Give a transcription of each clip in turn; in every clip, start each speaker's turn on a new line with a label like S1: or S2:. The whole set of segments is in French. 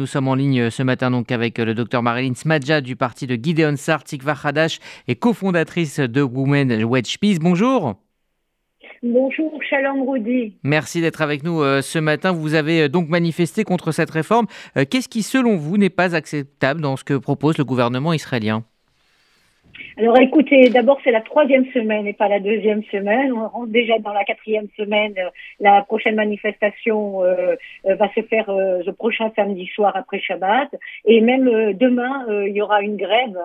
S1: nous sommes en ligne ce matin donc avec le docteur Marilyn Smadja du parti de Gideon Sar, Tikva Hadash et cofondatrice de Women Wedge Peace. Bonjour.
S2: Bonjour, Shalom Rudy.
S1: Merci d'être avec nous ce matin. Vous avez donc manifesté contre cette réforme. Qu'est-ce qui, selon vous, n'est pas acceptable dans ce que propose le gouvernement israélien?
S2: Alors écoutez, d'abord c'est la troisième semaine et pas la deuxième semaine. On rentre déjà dans la quatrième semaine. La prochaine manifestation euh, euh, va se faire euh, le prochain samedi soir après Shabbat. Et même demain, il y aura une grève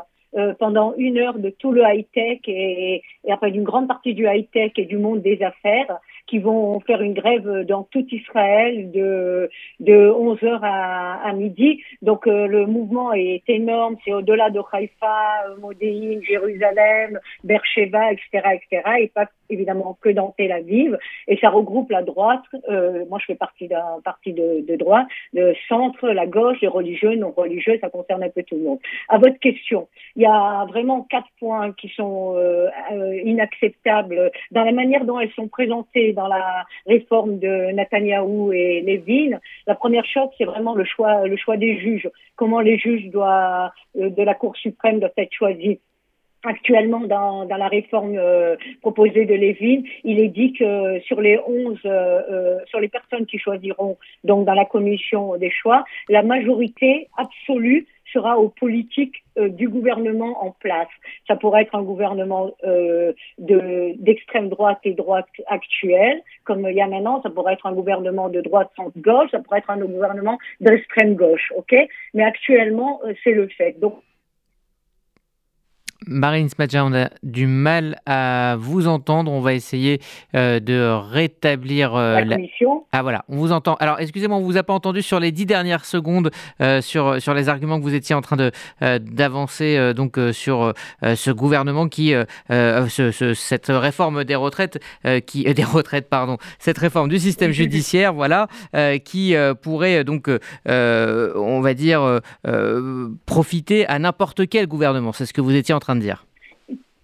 S2: pendant une heure de tout le high-tech et, et après d'une grande partie du high-tech et du monde des affaires qui vont faire une grève dans tout Israël de, de 11h à, à midi. Donc euh, le mouvement est énorme, c'est au-delà de Haïfa, Modéine, Jérusalem, Beersheba, etc., etc. Et pas évidemment que dans Tel Aviv. Et ça regroupe la droite, euh, moi je fais partie d'un parti de, de droite, le centre, la gauche, les religieux, non religieux, ça concerne un peu tout le monde. À votre question, il y a vraiment quatre points qui sont euh, euh inacceptables dans la manière dont elles sont présentées dans la réforme de Netanyahou et Levin. La première chose, c'est vraiment le choix, des juges. Comment les juges euh, de la Cour suprême doivent être choisis actuellement dans, la réforme euh, proposée de Lévin, il est dit que sur les 11, euh, euh, sur les personnes qui choisiront donc dans la commission des choix, la majorité absolue sera aux politiques du gouvernement en place. Ça pourrait être un gouvernement de d'extrême droite et droite actuelle, comme il y a maintenant. Ça pourrait être un gouvernement de droite centre gauche. Ça pourrait être un gouvernement d'extrême gauche, ok? Mais actuellement, c'est le fait. Donc
S1: Marine Smadja, on a du mal à vous entendre. On va essayer euh, de rétablir
S2: euh, la, commission.
S1: Ah voilà, on vous entend. Alors excusez-moi, on vous a pas entendu sur les dix dernières secondes euh, sur sur les arguments que vous étiez en train de d'avancer donc sur ce gouvernement qui ce, cette réforme des retraites qui des retraites pardon cette réforme du système judiciaire voilà qui pourrait donc on va dire profiter à n'importe quel gouvernement. C'est ce que vous étiez en train dire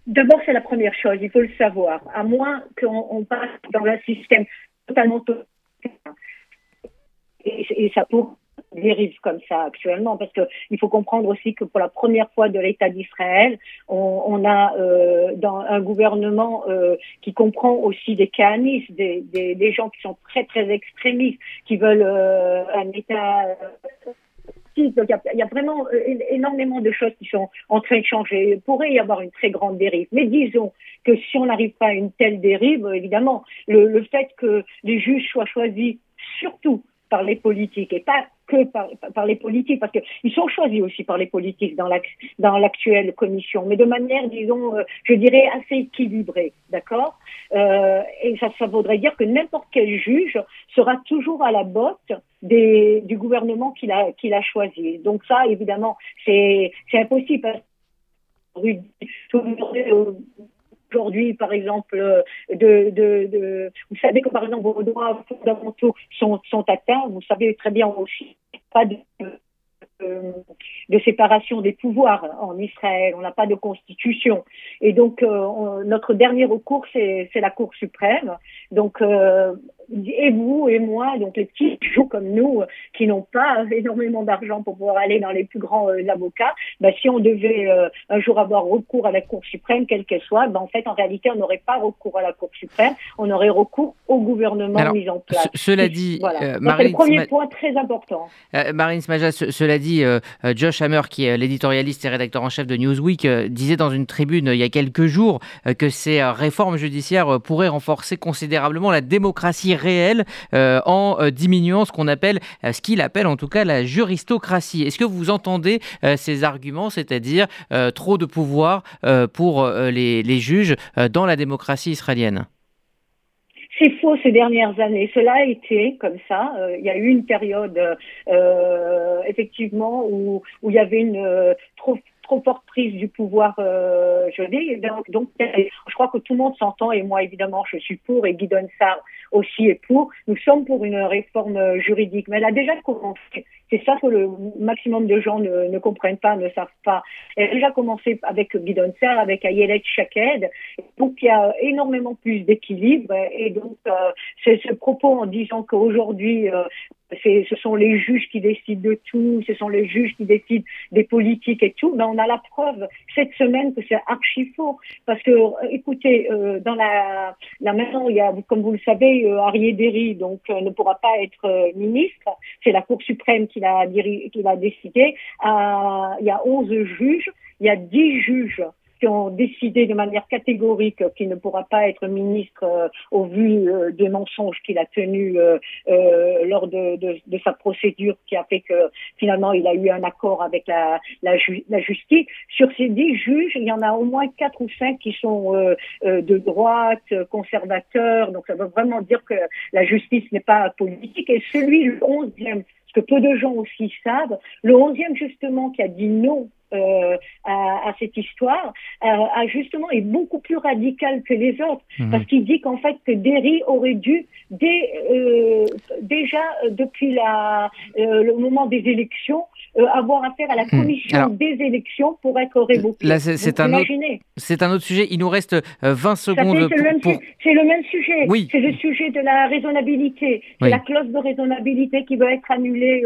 S2: D'abord, c'est la première chose, il faut le savoir. À moins qu'on passe dans un système totalement et, et ça dérive comme ça actuellement, parce qu'il faut comprendre aussi que pour la première fois de l'État d'Israël, on, a euh, dans un gouvernement euh, qui comprend aussi des canistes, des, des, gens qui sont très très extrémistes, qui veulent euh, un État il y, a, vraiment euh, énormément de choses qui sont en train de changer. Il pourrait y avoir une très grande dérive. Mais disons que si on n'arrive pas à une telle dérive, évidemment, le, le fait que les juges soient choisis surtout par les politiques et pas par, les politiques, parce qu'ils sont choisis aussi par les politiques dans l'actuelle commission, mais de manière, disons, euh, je dirais, assez équilibrée, d'accord? Euh, Et ça, voudrait dire que n'importe quel juge sera toujours à la botte du gouvernement qu'il a, choisi. Donc ça, évidemment, c'est impossible. Aujourd'hui, par exemple, vous savez que par exemple vos droits fondamentaux sont, sont atteints. Vous savez très bien aussi pas de de séparation des pouvoirs en Israël. On n'a pas de constitution. Et donc, euh, notre dernier recours, c'est la Cour suprême. Donc, euh, et vous et moi, donc les petits joueurs comme nous, qui n'ont pas énormément d'argent pour pouvoir aller dans les plus grands euh, avocats, bah, si on devait un jour avoir recours à la Cour suprême, quelle qu'elle soit, bah, en fait, en réalité, on n'aurait pas recours à la Cour suprême, on aurait recours au gouvernement mis en place.
S1: Cela dit,
S2: voilà. c'est le premier point très important.
S1: Marine Smaja, cela dit, Josh Hammer, qui est l'éditorialiste et rédacteur en chef de Newsweek, euh, disait dans une tribune euh, il y a quelques jours euh, que ces réformes judiciaires pourraient renforcer considérablement la démocratie réelle en diminuant ce qu'on appelle, ce qu'il appelle en tout cas la juristocratie. Est-ce que vous entendez ces arguments, c'est-à-dire trop de pouvoir pour les juges dans la démocratie israélienne?
S2: C'est faux ces dernières années. Cela a été comme ça. Euh, il y a eu une période euh, effectivement où, où il y avait une euh, trop trop forte prise du pouvoir euh, je dis. Donc, je crois que tout le monde s'entend et moi évidemment je suis pour et Guy Donsard aussi est pour. Nous sommes pour une réforme juridique. Mais elle a déjà commencé. C'est ça que le maximum de gens ne, ne comprennent pas, ne savent pas. Elle a déjà commencé avec Bidonser, avec Ayelet Shaked, donc il y a énormément plus d'équilibre. Et donc, euh, c'est ce propos en disant qu'aujourd'hui, euh, ce sont les juges qui décident de tout, ce sont les juges qui décident des politiques et tout. Mais on a la preuve cette semaine que c'est archi faux. Parce que, euh, écoutez, euh, dans la, la maison, il y a, comme vous le savez, euh, Arié Derry, donc ne pourra pas être ministre. C'est la Cour suprême qui l'a qui l'a décidé. il y a 11 juges, il y a 10 juges qui ont décidé de manière catégorique qu'il ne pourra pas être ministre euh, au vu euh, des mensonges qu'il a tenus euh, lors de, de, de, sa procédure qui a fait que finalement il a eu un accord avec la, la, la justice. Sur ces dix juges, il y en a au moins quatre ou cinq qui sont de droite, conservateurs. Donc ça veut vraiment dire que la justice n'est pas politique. Et celui, le onzième, ce que peu de gens aussi savent, le onzième justement qui a dit non euh, à, à, cette histoire, euh, a justement est beaucoup plus radical que les autres, mhm. parce qu'il dit qu'en fait que Derry aurait dû dès, euh, déjà depuis la, euh, le moment des élections euh, avoir affaire à la hmm. commission des élections pour être révoqué.
S1: Là, c'est un, autre, un autre sujet. Il nous reste 20 secondes.
S2: C'est le, même sujet. Oui. C'est le sujet de la raisonnabilité. C'est la clause de raisonnabilité qui va être annulée.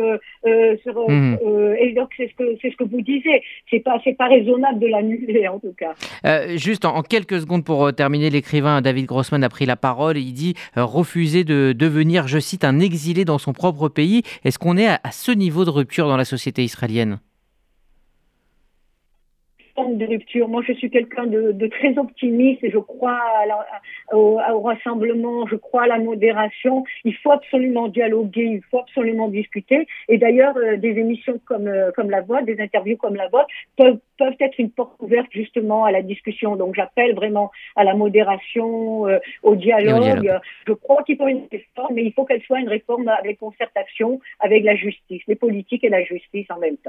S2: sur, hmm. et donc, c'est ce, que, ce que vous disiez c'est pas pas raisonnable de l'annuler en tout cas.
S1: Euh, juste en, quelques secondes pour euh, terminer, l'écrivain David Grossman a pris la parole. Il dit euh, refuser de devenir, je cite, un exilé dans son propre pays. Est-ce qu'on est à ce niveau de rupture dans la société? autorités israéliennes
S2: de rupture. Moi, je suis quelqu'un de, de, très optimiste et je crois au, au, rassemblement, je crois à la modération. Il faut absolument dialoguer, il faut absolument discuter. Et d'ailleurs, euh, des émissions comme, euh, comme la vôtre, des interviews comme la vôtre peuvent, peuvent être une porte ouverte justement à la discussion. Donc, j'appelle vraiment à la modération, euh, au, dialogue. Je crois qu'il faut une réforme, mais il faut qu'elle soit une réforme avec concertation avec la justice, les politiques et la justice en même temps.